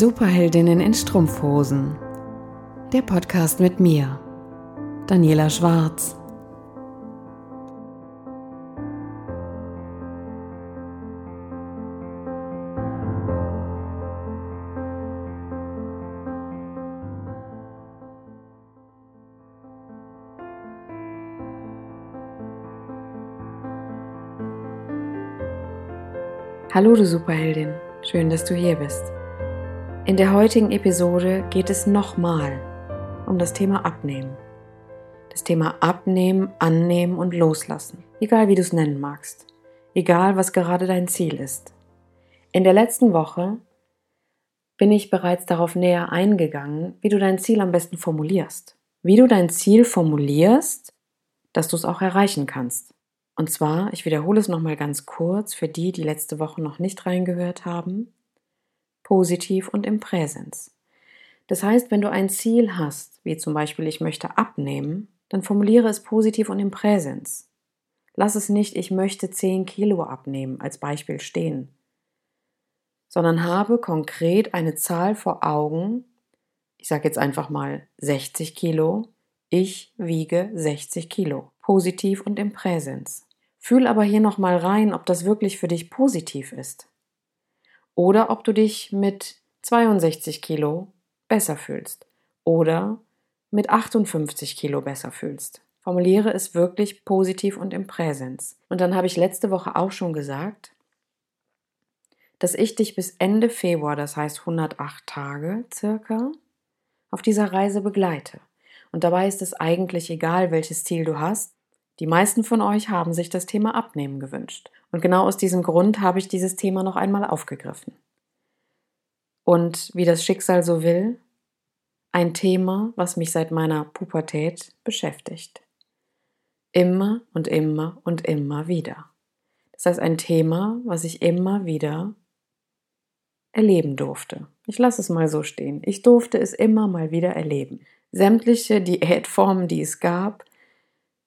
Superheldinnen in Strumpfhosen. Der Podcast mit mir, Daniela Schwarz. Hallo du Superheldin, schön, dass du hier bist. In der heutigen Episode geht es nochmal um das Thema Abnehmen. Das Thema Abnehmen, Annehmen und Loslassen. Egal wie du es nennen magst. Egal was gerade dein Ziel ist. In der letzten Woche bin ich bereits darauf näher eingegangen, wie du dein Ziel am besten formulierst. Wie du dein Ziel formulierst, dass du es auch erreichen kannst. Und zwar, ich wiederhole es nochmal ganz kurz für die, die letzte Woche noch nicht reingehört haben, positiv und im Präsens. Das heißt, wenn du ein Ziel hast, wie zum Beispiel ich möchte abnehmen, dann formuliere es positiv und im Präsens. Lass es nicht, ich möchte 10 Kilo abnehmen als Beispiel stehen, sondern habe konkret eine Zahl vor Augen, ich sage jetzt einfach mal 60 Kilo, ich wiege 60 Kilo, positiv und im Präsens. Fühl aber hier nochmal rein, ob das wirklich für dich positiv ist. Oder ob du dich mit 62 Kilo besser fühlst. Oder mit 58 Kilo besser fühlst. Formuliere es wirklich positiv und im Präsens. Und dann habe ich letzte Woche auch schon gesagt, dass ich dich bis Ende Februar, das heißt 108 Tage circa, auf dieser Reise begleite. Und dabei ist es eigentlich egal, welches Ziel du hast, die meisten von euch haben sich das Thema Abnehmen gewünscht. Und genau aus diesem Grund habe ich dieses Thema noch einmal aufgegriffen. Und wie das Schicksal so will, ein Thema, was mich seit meiner Pubertät beschäftigt. Immer und immer und immer wieder. Das heißt, ein Thema, was ich immer wieder erleben durfte. Ich lasse es mal so stehen. Ich durfte es immer mal wieder erleben. Sämtliche Diätformen, die es gab,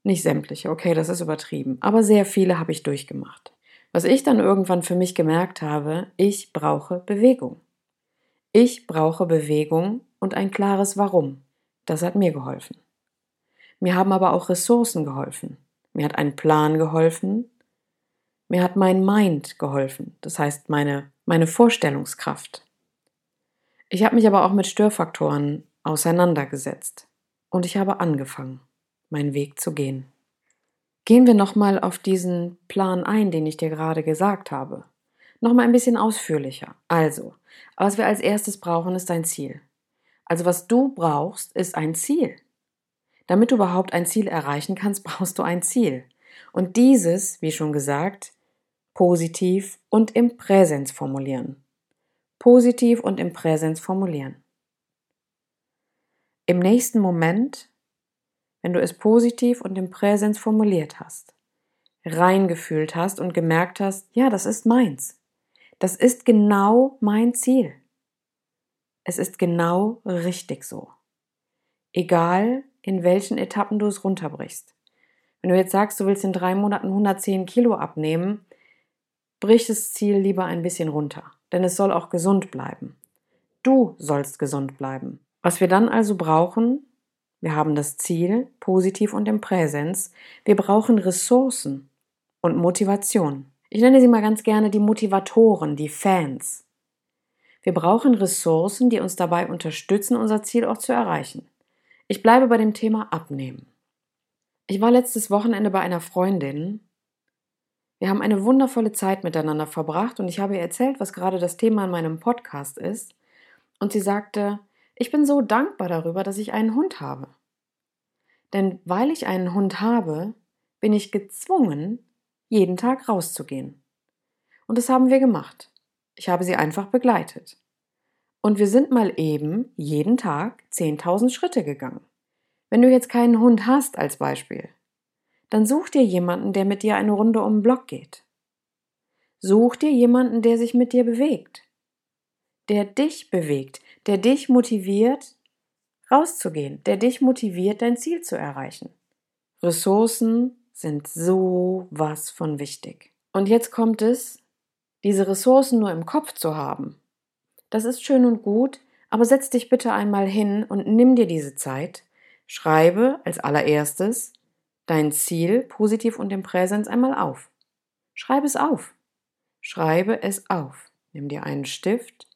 nicht sämtliche, okay, das ist übertrieben, aber sehr viele habe ich durchgemacht. Was ich dann irgendwann für mich gemerkt habe, ich brauche Bewegung. Ich brauche Bewegung und ein klares Warum. Das hat mir geholfen. Mir haben aber auch Ressourcen geholfen. Mir hat ein Plan geholfen. Mir hat mein Mind geholfen, das heißt meine, meine Vorstellungskraft. Ich habe mich aber auch mit Störfaktoren auseinandergesetzt und ich habe angefangen meinen Weg zu gehen. Gehen wir nochmal auf diesen Plan ein, den ich dir gerade gesagt habe. Nochmal ein bisschen ausführlicher. Also, was wir als erstes brauchen, ist ein Ziel. Also, was du brauchst, ist ein Ziel. Damit du überhaupt ein Ziel erreichen kannst, brauchst du ein Ziel. Und dieses, wie schon gesagt, positiv und im Präsens formulieren. Positiv und im Präsens formulieren. Im nächsten Moment wenn du es positiv und im Präsens formuliert hast, reingefühlt hast und gemerkt hast, ja, das ist meins. Das ist genau mein Ziel. Es ist genau richtig so. Egal, in welchen Etappen du es runterbrichst. Wenn du jetzt sagst, du willst in drei Monaten 110 Kilo abnehmen, brich das Ziel lieber ein bisschen runter, denn es soll auch gesund bleiben. Du sollst gesund bleiben. Was wir dann also brauchen, wir haben das Ziel, positiv und im Präsens. Wir brauchen Ressourcen und Motivation. Ich nenne sie mal ganz gerne die Motivatoren, die Fans. Wir brauchen Ressourcen, die uns dabei unterstützen, unser Ziel auch zu erreichen. Ich bleibe bei dem Thema Abnehmen. Ich war letztes Wochenende bei einer Freundin. Wir haben eine wundervolle Zeit miteinander verbracht und ich habe ihr erzählt, was gerade das Thema in meinem Podcast ist. Und sie sagte, ich bin so dankbar darüber, dass ich einen Hund habe. Denn weil ich einen Hund habe, bin ich gezwungen, jeden Tag rauszugehen. Und das haben wir gemacht. Ich habe sie einfach begleitet. Und wir sind mal eben jeden Tag 10.000 Schritte gegangen. Wenn du jetzt keinen Hund hast als Beispiel, dann such dir jemanden, der mit dir eine Runde um den Block geht. Such dir jemanden, der sich mit dir bewegt, der dich bewegt, der dich motiviert, rauszugehen, der dich motiviert, dein Ziel zu erreichen. Ressourcen sind so was von wichtig. Und jetzt kommt es, diese Ressourcen nur im Kopf zu haben. Das ist schön und gut, aber setz dich bitte einmal hin und nimm dir diese Zeit. Schreibe als allererstes dein Ziel positiv und im Präsens einmal auf. Schreibe es auf. Schreibe es auf. Nimm dir einen Stift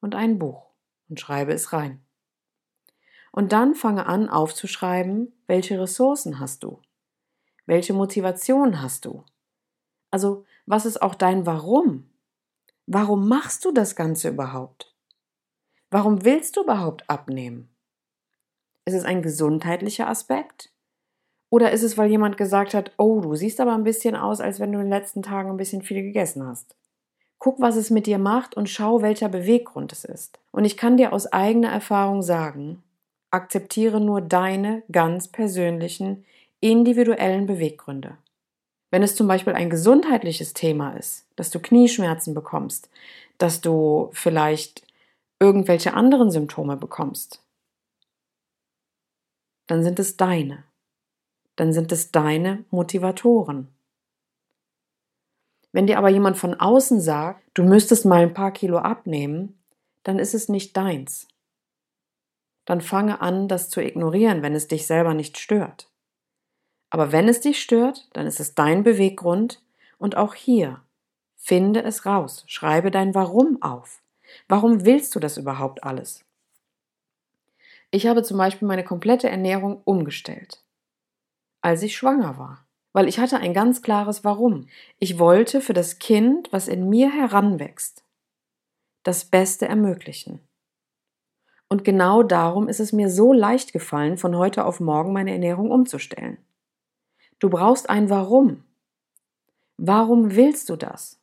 und ein Buch und schreibe es rein. Und dann fange an aufzuschreiben, welche Ressourcen hast du? Welche Motivation hast du? Also, was ist auch dein Warum? Warum machst du das Ganze überhaupt? Warum willst du überhaupt abnehmen? Ist es ein gesundheitlicher Aspekt? Oder ist es, weil jemand gesagt hat, oh, du siehst aber ein bisschen aus, als wenn du in den letzten Tagen ein bisschen viel gegessen hast? Guck, was es mit dir macht und schau, welcher Beweggrund es ist. Und ich kann dir aus eigener Erfahrung sagen, akzeptiere nur deine ganz persönlichen, individuellen Beweggründe. Wenn es zum Beispiel ein gesundheitliches Thema ist, dass du Knieschmerzen bekommst, dass du vielleicht irgendwelche anderen Symptome bekommst, dann sind es deine. Dann sind es deine Motivatoren. Wenn dir aber jemand von außen sagt, du müsstest mal ein paar Kilo abnehmen, dann ist es nicht deins. Dann fange an, das zu ignorieren, wenn es dich selber nicht stört. Aber wenn es dich stört, dann ist es dein Beweggrund und auch hier finde es raus, schreibe dein Warum auf. Warum willst du das überhaupt alles? Ich habe zum Beispiel meine komplette Ernährung umgestellt, als ich schwanger war, weil ich hatte ein ganz klares Warum. Ich wollte für das Kind, was in mir heranwächst, das Beste ermöglichen. Und genau darum ist es mir so leicht gefallen, von heute auf morgen meine Ernährung umzustellen. Du brauchst ein Warum. Warum willst du das?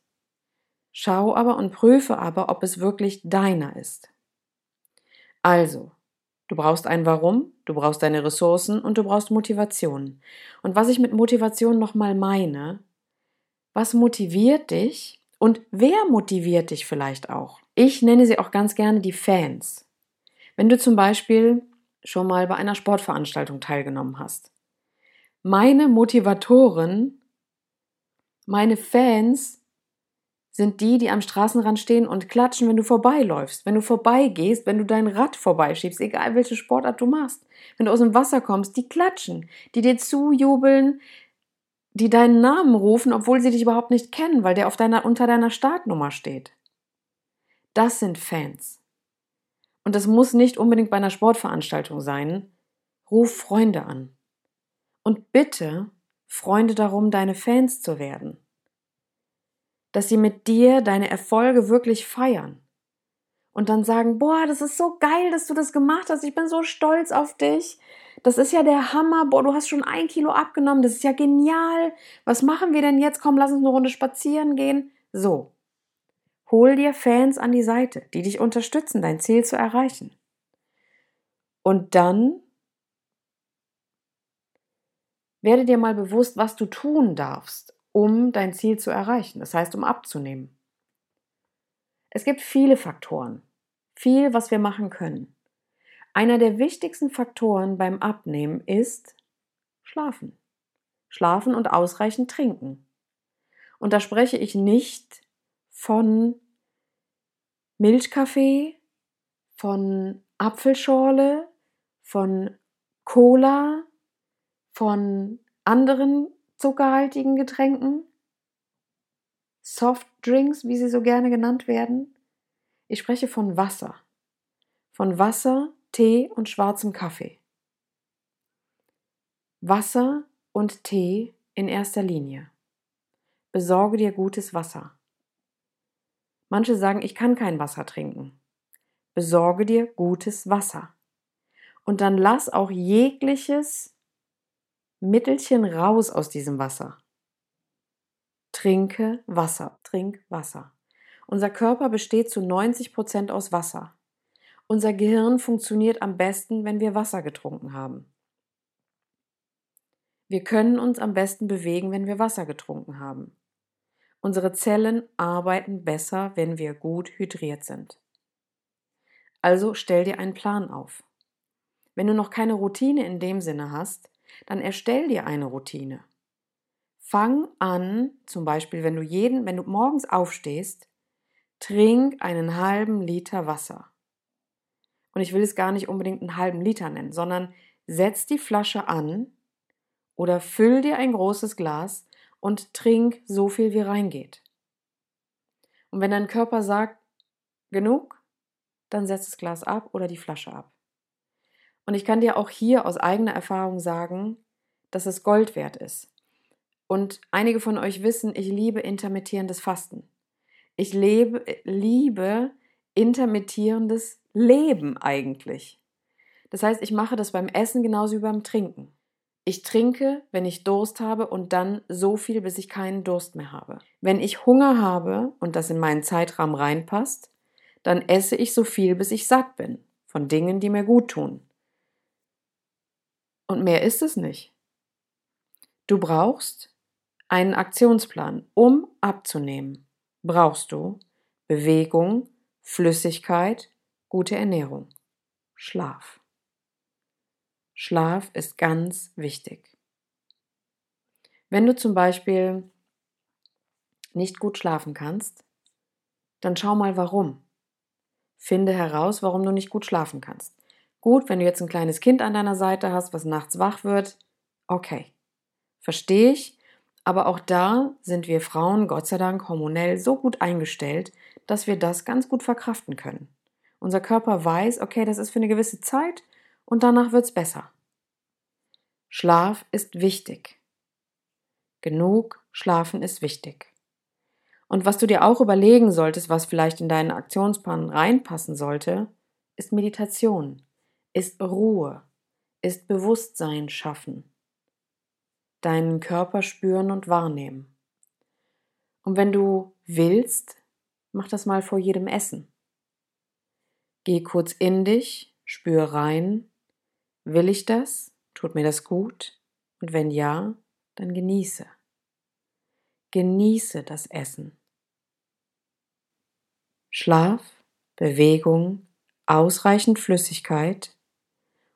Schau aber und prüfe aber, ob es wirklich deiner ist. Also, du brauchst ein Warum, du brauchst deine Ressourcen und du brauchst Motivation. Und was ich mit Motivation nochmal meine, was motiviert dich und wer motiviert dich vielleicht auch? Ich nenne sie auch ganz gerne die Fans. Wenn du zum Beispiel schon mal bei einer Sportveranstaltung teilgenommen hast, meine Motivatoren, meine Fans sind die, die am Straßenrand stehen und klatschen, wenn du vorbeiläufst, wenn du vorbeigehst, wenn du dein Rad vorbeischiebst, egal welche Sportart du machst. Wenn du aus dem Wasser kommst, die klatschen, die dir zujubeln, die deinen Namen rufen, obwohl sie dich überhaupt nicht kennen, weil der auf deiner, unter deiner Startnummer steht. Das sind Fans. Und das muss nicht unbedingt bei einer Sportveranstaltung sein. Ruf Freunde an. Und bitte Freunde darum, deine Fans zu werden. Dass sie mit dir deine Erfolge wirklich feiern. Und dann sagen, boah, das ist so geil, dass du das gemacht hast. Ich bin so stolz auf dich. Das ist ja der Hammer. Boah, du hast schon ein Kilo abgenommen. Das ist ja genial. Was machen wir denn jetzt? Komm, lass uns eine Runde spazieren gehen. So. Hol dir Fans an die Seite, die dich unterstützen, dein Ziel zu erreichen. Und dann werde dir mal bewusst, was du tun darfst, um dein Ziel zu erreichen, das heißt, um abzunehmen. Es gibt viele Faktoren, viel, was wir machen können. Einer der wichtigsten Faktoren beim Abnehmen ist Schlafen. Schlafen und ausreichend trinken. Und da spreche ich nicht von Milchkaffee, von Apfelschorle, von Cola, von anderen zuckerhaltigen Getränken, Softdrinks, wie sie so gerne genannt werden. Ich spreche von Wasser. Von Wasser, Tee und schwarzem Kaffee. Wasser und Tee in erster Linie. Besorge dir gutes Wasser. Manche sagen, ich kann kein Wasser trinken. Besorge dir gutes Wasser. Und dann lass auch jegliches Mittelchen raus aus diesem Wasser. Trinke Wasser, trink Wasser. Unser Körper besteht zu 90 Prozent aus Wasser. Unser Gehirn funktioniert am besten, wenn wir Wasser getrunken haben. Wir können uns am besten bewegen, wenn wir Wasser getrunken haben. Unsere Zellen arbeiten besser, wenn wir gut hydriert sind. Also stell dir einen Plan auf. Wenn du noch keine Routine in dem Sinne hast, dann erstell dir eine Routine. Fang an, zum Beispiel, wenn du jeden, wenn du morgens aufstehst, trink einen halben Liter Wasser. Und ich will es gar nicht unbedingt einen halben Liter nennen, sondern setz die Flasche an oder füll dir ein großes Glas und trink so viel wie reingeht. Und wenn dein Körper sagt, genug, dann setz das Glas ab oder die Flasche ab. Und ich kann dir auch hier aus eigener Erfahrung sagen, dass es Gold wert ist. Und einige von euch wissen, ich liebe intermittierendes Fasten. Ich lebe, liebe intermittierendes Leben eigentlich. Das heißt, ich mache das beim Essen genauso wie beim Trinken. Ich trinke, wenn ich Durst habe und dann so viel, bis ich keinen Durst mehr habe. Wenn ich Hunger habe und das in meinen Zeitrahmen reinpasst, dann esse ich so viel, bis ich satt bin von Dingen, die mir gut tun. Und mehr ist es nicht. Du brauchst einen Aktionsplan, um abzunehmen. Brauchst du Bewegung, Flüssigkeit, gute Ernährung, Schlaf. Schlaf ist ganz wichtig. Wenn du zum Beispiel nicht gut schlafen kannst, dann schau mal warum. Finde heraus, warum du nicht gut schlafen kannst. Gut, wenn du jetzt ein kleines Kind an deiner Seite hast, was nachts wach wird, okay. Verstehe ich, aber auch da sind wir Frauen, Gott sei Dank, hormonell so gut eingestellt, dass wir das ganz gut verkraften können. Unser Körper weiß, okay, das ist für eine gewisse Zeit und danach wird's besser. Schlaf ist wichtig. Genug schlafen ist wichtig. Und was du dir auch überlegen solltest, was vielleicht in deinen Aktionsplan reinpassen sollte, ist Meditation, ist Ruhe, ist Bewusstsein schaffen, deinen Körper spüren und wahrnehmen. Und wenn du willst, mach das mal vor jedem Essen. Geh kurz in dich, spür rein. Will ich das? Tut mir das gut? Und wenn ja, dann genieße. Genieße das Essen. Schlaf, Bewegung, ausreichend Flüssigkeit.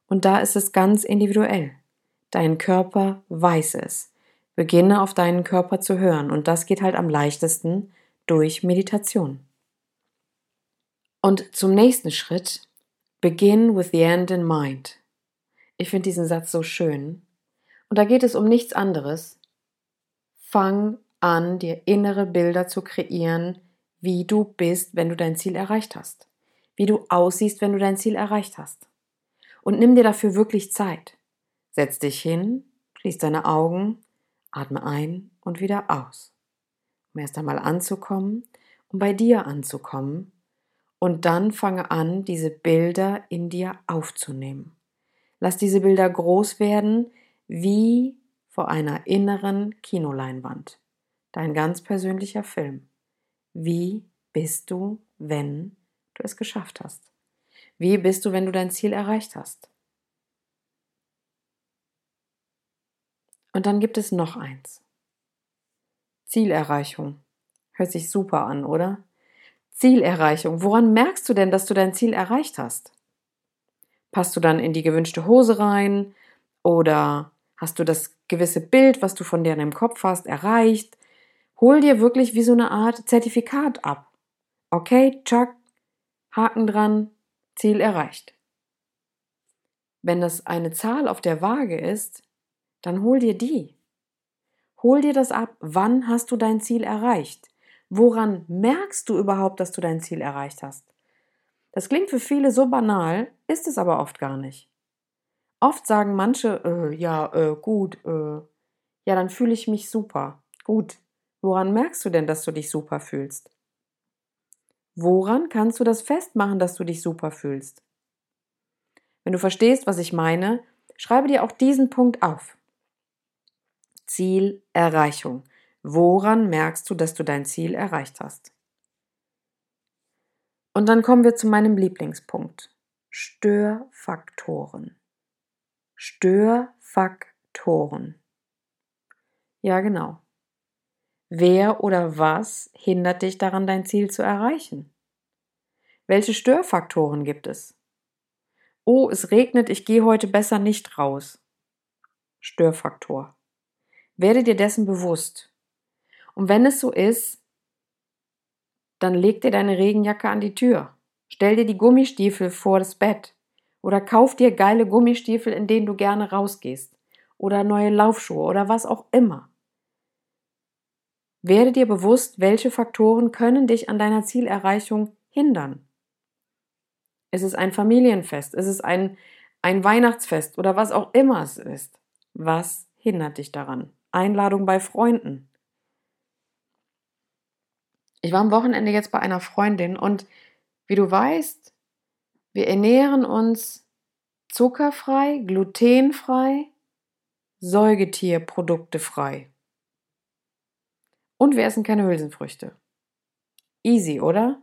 Und da ist es ganz individuell. Dein Körper weiß es. Beginne auf deinen Körper zu hören. Und das geht halt am leichtesten durch Meditation. Und zum nächsten Schritt, begin with the end in mind. Ich finde diesen Satz so schön. Und da geht es um nichts anderes. Fang an, dir innere Bilder zu kreieren, wie du bist, wenn du dein Ziel erreicht hast. Wie du aussiehst, wenn du dein Ziel erreicht hast. Und nimm dir dafür wirklich Zeit. Setz dich hin, schließ deine Augen, atme ein und wieder aus. Um erst einmal anzukommen, um bei dir anzukommen. Und dann fange an, diese Bilder in dir aufzunehmen. Lass diese Bilder groß werden wie vor einer inneren Kinoleinwand. Dein ganz persönlicher Film. Wie bist du, wenn du es geschafft hast? Wie bist du, wenn du dein Ziel erreicht hast? Und dann gibt es noch eins. Zielerreichung. Hört sich super an, oder? Zielerreichung. Woran merkst du denn, dass du dein Ziel erreicht hast? Passt du dann in die gewünschte Hose rein? Oder hast du das gewisse Bild, was du von dir in deinem Kopf hast, erreicht? Hol dir wirklich wie so eine Art Zertifikat ab. Okay, Chuck, Haken dran, Ziel erreicht. Wenn das eine Zahl auf der Waage ist, dann hol dir die. Hol dir das ab. Wann hast du dein Ziel erreicht? Woran merkst du überhaupt, dass du dein Ziel erreicht hast? Das klingt für viele so banal, ist es aber oft gar nicht. Oft sagen manche, äh, ja, äh, gut, äh, ja, dann fühle ich mich super. Gut. Woran merkst du denn, dass du dich super fühlst? Woran kannst du das festmachen, dass du dich super fühlst? Wenn du verstehst, was ich meine, schreibe dir auch diesen Punkt auf. Zielerreichung. Woran merkst du, dass du dein Ziel erreicht hast? Und dann kommen wir zu meinem Lieblingspunkt. Störfaktoren. Störfaktoren. Ja, genau. Wer oder was hindert dich daran, dein Ziel zu erreichen? Welche Störfaktoren gibt es? Oh, es regnet, ich gehe heute besser nicht raus. Störfaktor. Werde dir dessen bewusst. Und wenn es so ist, dann leg dir deine Regenjacke an die Tür. Stell dir die Gummistiefel vor das Bett. Oder kauf dir geile Gummistiefel, in denen du gerne rausgehst. Oder neue Laufschuhe oder was auch immer. Werde dir bewusst, welche Faktoren können dich an deiner Zielerreichung hindern. Ist es ein Familienfest? Ist es ein, ein Weihnachtsfest oder was auch immer es ist? Was hindert dich daran? Einladung bei Freunden. Ich war am Wochenende jetzt bei einer Freundin und wie du weißt, wir ernähren uns zuckerfrei, glutenfrei, Säugetierprodukte frei. Und wir essen keine Hülsenfrüchte. Easy, oder?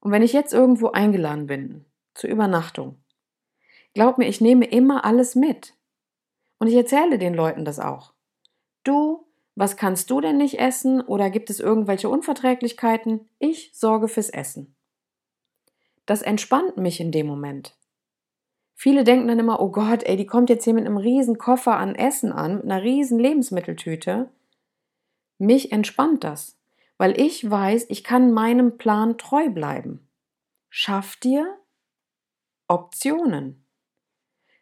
Und wenn ich jetzt irgendwo eingeladen bin, zur Übernachtung, glaub mir, ich nehme immer alles mit. Und ich erzähle den Leuten das auch. Du, was kannst du denn nicht essen oder gibt es irgendwelche Unverträglichkeiten? Ich sorge fürs Essen. Das entspannt mich in dem Moment. Viele denken dann immer, oh Gott, ey, die kommt jetzt hier mit einem riesen Koffer an Essen an, mit einer riesen Lebensmitteltüte. Mich entspannt das, weil ich weiß, ich kann meinem Plan treu bleiben. Schaff dir Optionen.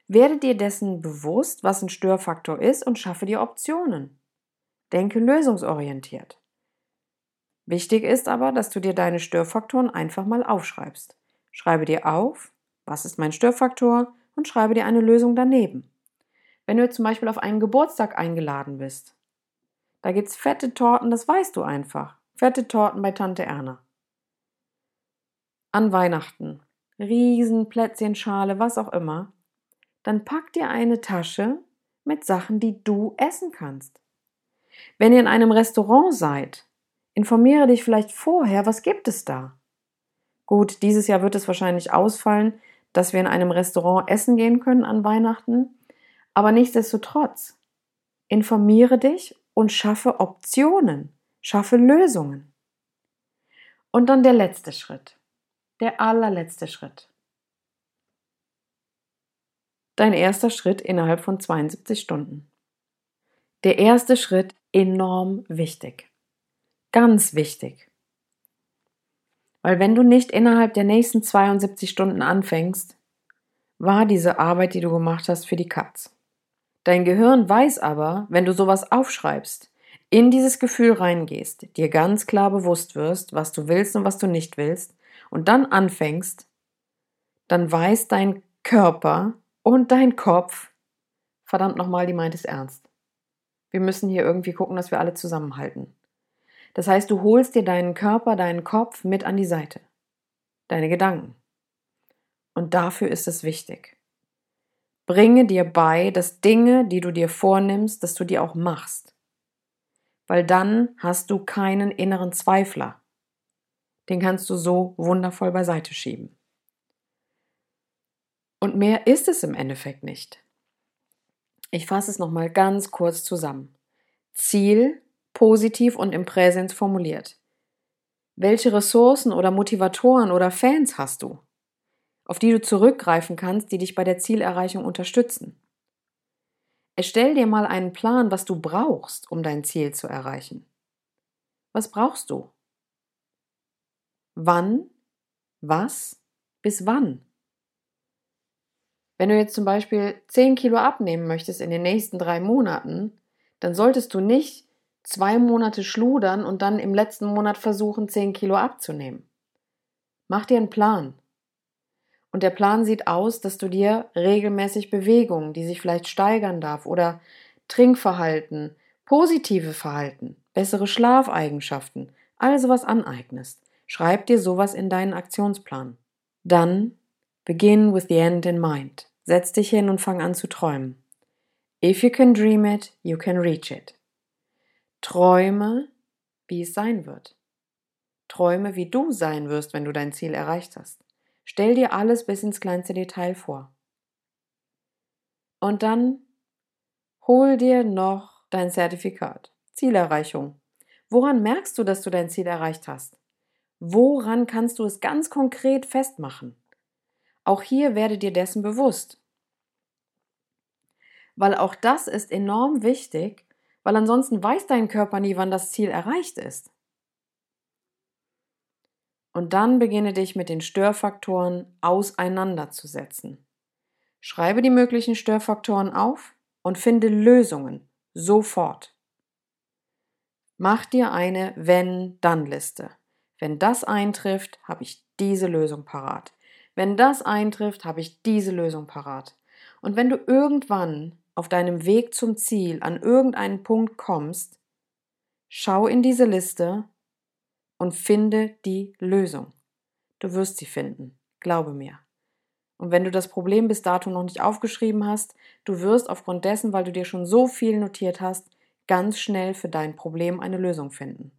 Werde dir dessen bewusst, was ein Störfaktor ist und schaffe dir Optionen. Denke lösungsorientiert. Wichtig ist aber, dass du dir deine Störfaktoren einfach mal aufschreibst. Schreibe dir auf, was ist mein Störfaktor und schreibe dir eine Lösung daneben. Wenn du zum Beispiel auf einen Geburtstag eingeladen bist, da gibt's fette Torten, das weißt du einfach. Fette Torten bei Tante Erna. An Weihnachten, Riesenplätzchen, Schale, was auch immer. Dann pack dir eine Tasche mit Sachen, die du essen kannst. Wenn ihr in einem Restaurant seid, informiere dich vielleicht vorher, was gibt es da? Gut, dieses Jahr wird es wahrscheinlich ausfallen, dass wir in einem Restaurant essen gehen können an Weihnachten, aber nichtsdestotrotz, informiere dich und schaffe Optionen, schaffe Lösungen. Und dann der letzte Schritt, der allerletzte Schritt. Dein erster Schritt innerhalb von 72 Stunden. Der erste Schritt enorm wichtig. Ganz wichtig. Weil wenn du nicht innerhalb der nächsten 72 Stunden anfängst, war diese Arbeit, die du gemacht hast, für die Katz. Dein Gehirn weiß aber, wenn du sowas aufschreibst, in dieses Gefühl reingehst, dir ganz klar bewusst wirst, was du willst und was du nicht willst, und dann anfängst, dann weiß dein Körper und dein Kopf, verdammt nochmal, die meint es ernst. Wir müssen hier irgendwie gucken, dass wir alle zusammenhalten. Das heißt, du holst dir deinen Körper, deinen Kopf mit an die Seite. Deine Gedanken. Und dafür ist es wichtig. Bringe dir bei, dass Dinge, die du dir vornimmst, dass du die auch machst. Weil dann hast du keinen inneren Zweifler. Den kannst du so wundervoll beiseite schieben. Und mehr ist es im Endeffekt nicht. Ich fasse es nochmal ganz kurz zusammen. Ziel positiv und im Präsens formuliert. Welche Ressourcen oder Motivatoren oder Fans hast du, auf die du zurückgreifen kannst, die dich bei der Zielerreichung unterstützen? Erstell dir mal einen Plan, was du brauchst, um dein Ziel zu erreichen. Was brauchst du? Wann? Was? Bis wann? Wenn du jetzt zum Beispiel 10 Kilo abnehmen möchtest in den nächsten drei Monaten, dann solltest du nicht zwei Monate schludern und dann im letzten Monat versuchen, zehn Kilo abzunehmen. Mach dir einen Plan. Und der Plan sieht aus, dass du dir regelmäßig Bewegungen, die sich vielleicht steigern darf, oder Trinkverhalten, positive Verhalten, bessere Schlafeigenschaften, all sowas aneignest. Schreib dir sowas in deinen Aktionsplan. Dann begin with the end in mind. Setz dich hin und fang an zu träumen. If you can dream it, you can reach it. Träume, wie es sein wird. Träume, wie du sein wirst, wenn du dein Ziel erreicht hast. Stell dir alles bis ins kleinste Detail vor. Und dann hol dir noch dein Zertifikat. Zielerreichung. Woran merkst du, dass du dein Ziel erreicht hast? Woran kannst du es ganz konkret festmachen? Auch hier werde dir dessen bewusst. Weil auch das ist enorm wichtig, weil ansonsten weiß dein Körper nie, wann das Ziel erreicht ist. Und dann beginne dich mit den Störfaktoren auseinanderzusetzen. Schreibe die möglichen Störfaktoren auf und finde Lösungen sofort. Mach dir eine Wenn-Dann-Liste. Wenn das eintrifft, habe ich diese Lösung parat. Wenn das eintrifft, habe ich diese Lösung parat. Und wenn du irgendwann auf deinem Weg zum Ziel an irgendeinen Punkt kommst, schau in diese Liste und finde die Lösung. Du wirst sie finden, glaube mir. Und wenn du das Problem bis dato noch nicht aufgeschrieben hast, du wirst aufgrund dessen, weil du dir schon so viel notiert hast, ganz schnell für dein Problem eine Lösung finden.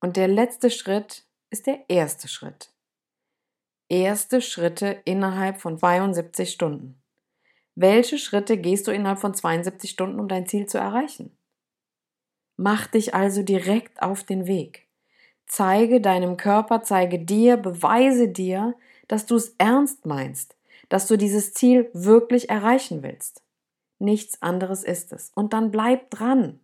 Und der letzte Schritt ist der erste Schritt. Erste Schritte innerhalb von 72 Stunden. Welche Schritte gehst du innerhalb von 72 Stunden, um dein Ziel zu erreichen? Mach dich also direkt auf den Weg. Zeige deinem Körper, zeige dir, beweise dir, dass du es ernst meinst, dass du dieses Ziel wirklich erreichen willst. Nichts anderes ist es. Und dann bleib dran.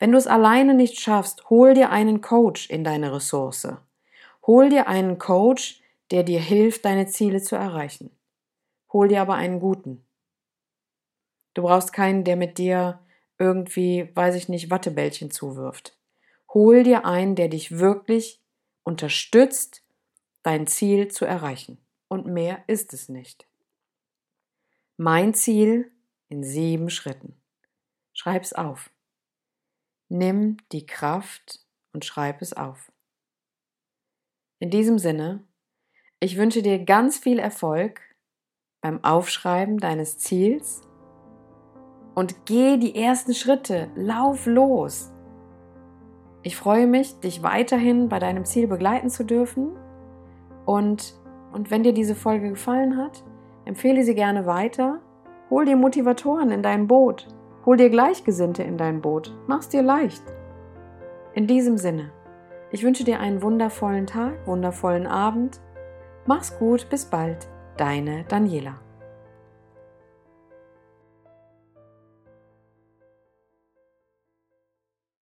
Wenn du es alleine nicht schaffst, hol dir einen Coach in deine Ressource. Hol dir einen Coach, der dir hilft, deine Ziele zu erreichen. Hol dir aber einen guten. Du brauchst keinen, der mit dir irgendwie, weiß ich nicht, Wattebällchen zuwirft. Hol dir einen, der dich wirklich unterstützt, dein Ziel zu erreichen. Und mehr ist es nicht. Mein Ziel in sieben Schritten. Schreib's auf. Nimm die Kraft und schreib es auf. In diesem Sinne, ich wünsche dir ganz viel Erfolg beim Aufschreiben deines Ziels und geh die ersten Schritte, lauf los. Ich freue mich, dich weiterhin bei deinem Ziel begleiten zu dürfen und, und wenn dir diese Folge gefallen hat, empfehle sie gerne weiter, hol dir Motivatoren in dein Boot, hol dir Gleichgesinnte in dein Boot, mach's dir leicht. In diesem Sinne, ich wünsche dir einen wundervollen Tag, wundervollen Abend. Mach's gut, bis bald, deine Daniela.